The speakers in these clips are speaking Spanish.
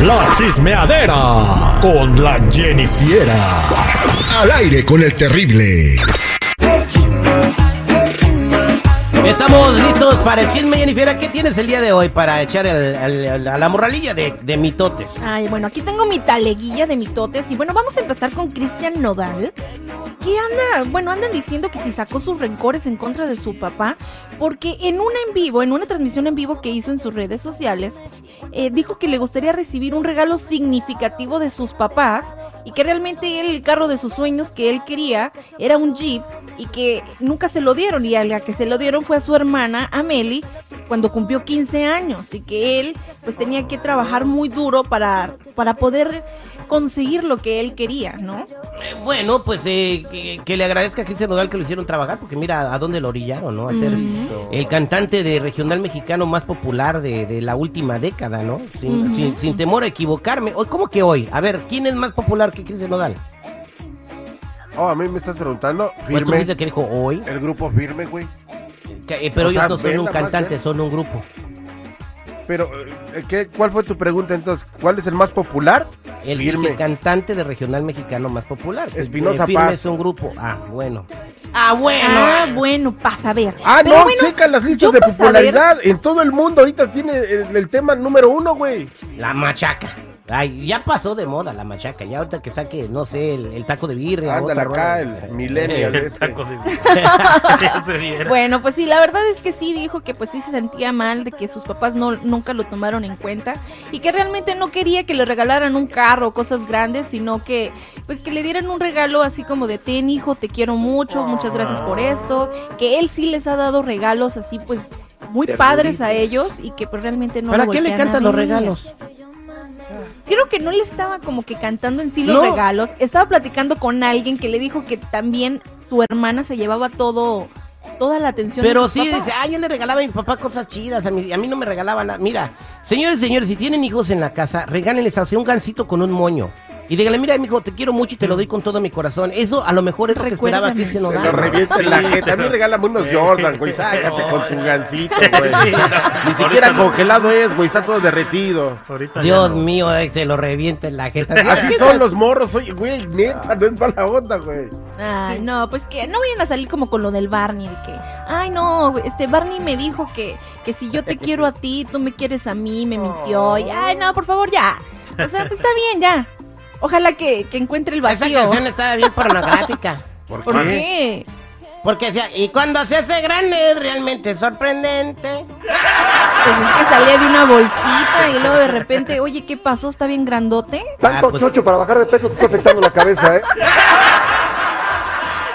La chismeadera con la Jennifiera. Al aire con el terrible. Estamos listos para el chisme, Jennifer. ¿Qué tienes el día de hoy para echar a la morralilla de, de mitotes? Ay, bueno, aquí tengo mi taleguilla de mitotes y bueno, vamos a empezar con Cristian Nodal. Que anda, bueno, andan diciendo que si sacó sus rencores en contra de su papá, porque en una en vivo, en una transmisión en vivo que hizo en sus redes sociales, eh, dijo que le gustaría recibir un regalo significativo de sus papás y que realmente el carro de sus sueños que él quería era un Jeep y que nunca se lo dieron. Y a la que se lo dieron fue a su hermana Amelie cuando cumplió 15 años y que él pues tenía que trabajar muy duro para, para poder conseguir lo que él quería, ¿no? Eh, bueno, pues eh, que, que le agradezca a Cristian Nodal que lo hicieron trabajar, porque mira a dónde lo orillaron, ¿no? A ser el cantante de regional mexicano más popular de, de la última década, ¿no? Sin, sin, sin temor a equivocarme. Hoy, ¿Cómo que hoy? A ver, ¿quién es más popular que Cristian Nodal? Oh, a mí me estás preguntando. Pues tú Firme. que dijo hoy. El grupo firme, güey. Que- eh, pero O ellos sea, no son un cantante, son un grupo. Pero, eh, ¿qué, ¿cuál fue tu pregunta entonces? ¿Cuál es el más popular? El, Firme. el cantante de regional mexicano más popular. Espinosa Eh, Firme Paz. es un grupo. Ah, bueno. Ah, bueno. Ah, bueno, pasa a ver. Ah, Pero no, bueno, checa las listas de popularidad. En todo el mundo ahorita tiene el, el tema número uno, güey. La machaca. Ay, ya pasó de moda la machaca. Ya ahorita que saque, no sé, el, el taco de birria. Ándale otra acá, rola. el millennial. este. Bueno, pues sí, la verdad es que sí dijo que pues sí se sentía mal de que sus papás no nunca lo tomaron en cuenta y que realmente no quería que le regalaran un carro o cosas grandes, sino que pues que le dieran un regalo así como de ten hijo, te quiero mucho, muchas gracias por esto, que él sí les ha dado regalos así pues muy padres a ellos y que pues realmente no ¿Para lo qué le cantan los regalos? Creo que no le estaba como que cantando en sí los No. regalos. Estaba platicando con alguien que le dijo que también su hermana se llevaba todo, toda la atención. Pero sí, papás. dice, ah, yo le regalaba a mi papá cosas chidas, a mí, a mí no me regalaba nada. Mira, señores y señores, si tienen hijos en la casa, regálenles así un gancito con un moño. Y díganle, mira, mijo, te quiero mucho y te lo doy con todo mi corazón. Eso a lo mejor es lo que esperaba Recuérdame. Cristian Te Nodal. lo en la jeta. A mí regálame unos Jordan, güey. Sácate con tu gancito, güey. Ni siquiera congelado es, güey. Está todo derretido. Dios mío, eh, te lo revienta en la jeta. Así son los morros, oye, güey. Neta, no es mala onda, güey. Ay, no, pues que no vayan a salir como con lo del Barney, de que, ay, no, este Barney me dijo que, que si yo te quiero a ti, tú me quieres a mí, me mintió, y, ay, no, por favor, ya. O sea, pues está bien, ya. Ojalá que, que encuentre el Esa vacío. canción estaba bien pornográfica. ¿Por, ¿Por qué? Porque decía, y cuando se hace grande es realmente sorprendente. Pues es que salía de una bolsita y luego de repente, oye, ¿qué pasó? ¿Está bien grandote? Ah, pues- chocho para bajar de peso te está afectando la cabeza, ¿eh?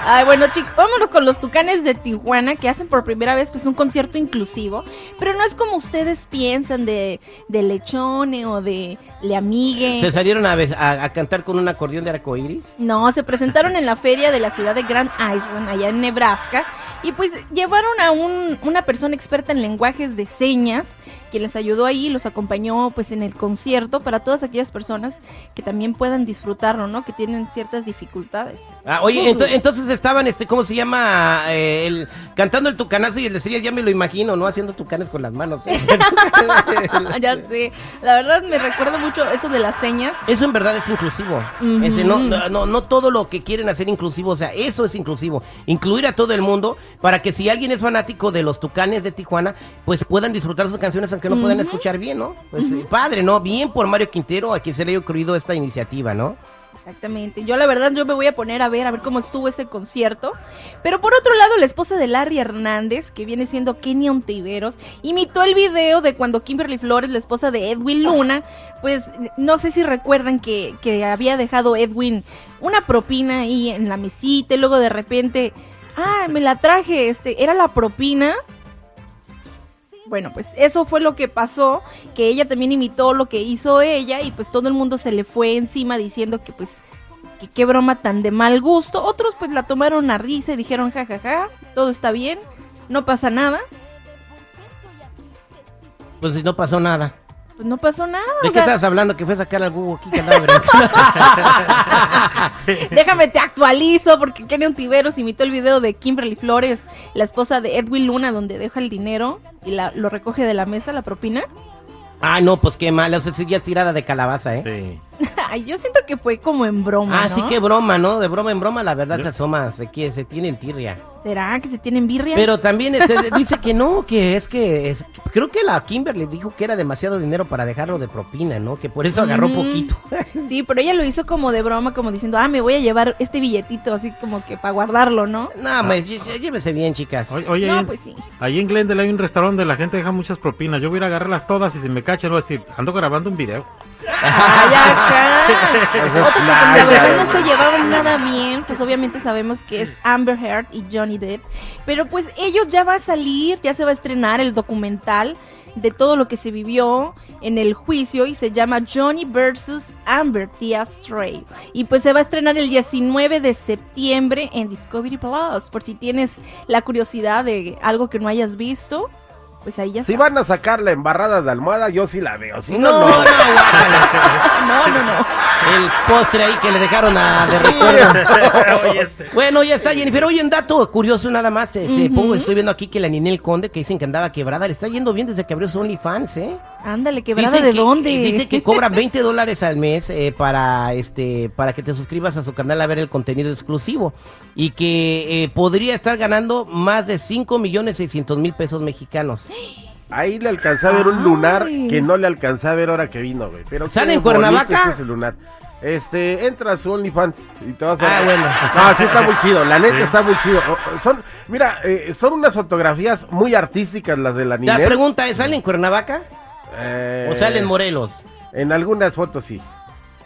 Ay, bueno, chicos, vámonos con los tucanes de Tijuana que hacen por primera vez pues un concierto inclusivo, pero no es como ustedes piensan de, de lechone o de le amigue. Se salieron a, a- a cantar con un acordeón de arcoíris. No, se presentaron en la feria de la ciudad de Grand Island, allá en Nebraska, y pues llevaron a un- una persona experta en lenguajes de señas, quien les ayudó ahí, los acompañó pues en el concierto para todas aquellas personas que también puedan disfrutarlo, ¿no? Que tienen ciertas dificultades. Ah, oye, ento- entonces estaban, este, ¿cómo se llama? Eh, el, cantando el tucanazo y el de señas, ya me lo imagino, ¿no? Haciendo tucanes con las manos. ya sé, la verdad me recuerda mucho eso de las señas. Eso en verdad es inclusivo. Ese, no, no, no, no todo lo que quieren hacer inclusivo, o sea, eso es inclusivo. Incluir a todo el mundo para que si alguien es fanático de los tucanes de Tijuana, pues puedan disfrutar sus canciones aunque no puedan Ujú. escuchar bien, ¿no? Pues padre, ¿no? Bien por Mario Quintero, a quien se le haya ocurrido esta iniciativa, ¿no? Exactamente. Yo la verdad yo me voy a poner a ver a ver cómo estuvo ese concierto. Pero por otro lado, la esposa de Larry Hernández, que viene siendo Kenia Ontiveros, imitó el video de cuando Kimberly Flores, la esposa de Edwin Luna, pues no sé si recuerdan que, que había dejado Edwin una propina ahí en la mesita y luego de repente, ah, me la traje, este, era la propina. Bueno, pues eso fue lo que pasó, que ella también imitó lo que hizo ella y pues todo el mundo se le fue encima diciendo que pues que qué broma tan de mal gusto. Otros pues la tomaron a risa y dijeron jajaja, todo está bien, no pasa nada. Pues no pasó nada. Pues no pasó nada. ¿De o qué sea, estás hablando? Que fue a sacar al Google aquí que andaba. Déjame te actualizo porque Kenny Ontiveros imitó el video de Kimberly Flores, la esposa de Edwin Luna, donde deja el dinero y la- lo recoge de la mesa, la propina. Ay, no, pues qué mal, o sea, sí, ya es tirada de calabaza, ¿eh? Sí. Ay, yo siento que fue como en broma, Ah, ¿no? sí, qué broma, ¿no? De broma en broma, la verdad se asoma, se, quiere, se tiene en tirria. ¿Será que se tienen birria? Pero también este, dice que no, que es que es, creo que la Kimberly dijo que era demasiado dinero para dejarlo de propina, ¿no? Que por eso agarró poquito. Sí, pero ella lo hizo como de broma, como diciendo, ah, me voy a llevar este billetito, así como que para guardarlo, ¿no? no, pues, llé- llé- llévese bien, chicas. Oye, oye, no, ahí- pues sí. ahí en Glendale hay un restaurante donde la gente deja muchas propinas. Yo voy a ir a agarrarlas todas y si me cachan voy a decir, ando grabando un video. ¡Ay, acá! Esas Otro que playas. la verdad no se llevaron nada bien, pues obviamente sabemos que es Amber Heard y Johnny Depp, pero pues ellos ya va a salir, ya se va a estrenar el documental de todo lo que se vivió en el juicio y se llama Johnny versus Amber The Astray. Y pues se va a estrenar el 19 de septiembre en Discovery Plus, por si tienes la curiosidad de algo que no hayas visto, pues ahí ya Si está. van a sacar la embarrada de almohada, yo sí la veo. Si No, no, no, no. guácala. No, no, no. El postre ahí que le dejaron a de recuerdo. Bueno, ya está, Jennifer. Oye, un dato curioso nada más. Te, te Ujú. pongo, estoy viendo aquí que la Ninel Conde, que dicen que andaba quebrada, le está yendo bien desde que abrió su OnlyFans, ¿eh? Ándale, quebrada Dicen de que- dónde. Dice que cobra 20 dólares al mes eh, para este para que te suscribas a su canal a ver el contenido exclusivo y que eh, podría estar ganando más de 5 millones 600 mil pesos mexicanos. Ahí le alcancé a ver un lunar Ay. que no le alcancé a ver ahora que vino, güey. Pero ¿Sale qué en Cuernavaca? está ese lunar. Este, entra a su OnlyFans y te vas a Ah, bueno. No, sí está muy chido, la neta está muy chido. O- Son, mira, eh, son unas fotografías muy artísticas las de la La niña. pregunta es, ¿sale en Cuernavaca o sale en Morelos? En algunas fotos sí.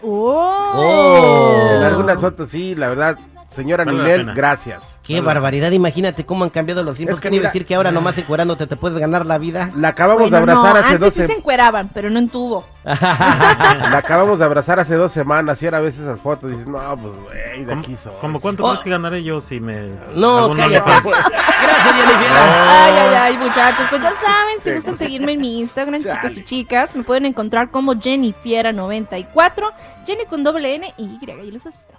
Oh. En algunas fotos sí, la verdad. Señora Vale Ninel, gracias. Qué Vale. barbaridad, imagínate cómo han cambiado los tiempos. Es que ¿Qué iba a mira- decir que ahora nomás encuerándote te puedes ganar la vida? La acabamos Bueno, de abrazar no, hace antes dos sí se semanas. encueraban, pero no en tubo. La acabamos de abrazar hace dos semanas y ahora ves esas fotos y dices, no, pues, güey, de ¿Cómo, aquí soy. cómo cuánto Oh. crees que ganaré yo si me... No, cállate. Gracias, Jennifer. Ay, ay, ay, muchachos. Pues ya saben, si gustan seguirme en mi Instagram, chicos y chicas, me pueden encontrar como Jennifiera94, Jenny con doble N y Y, y los espero.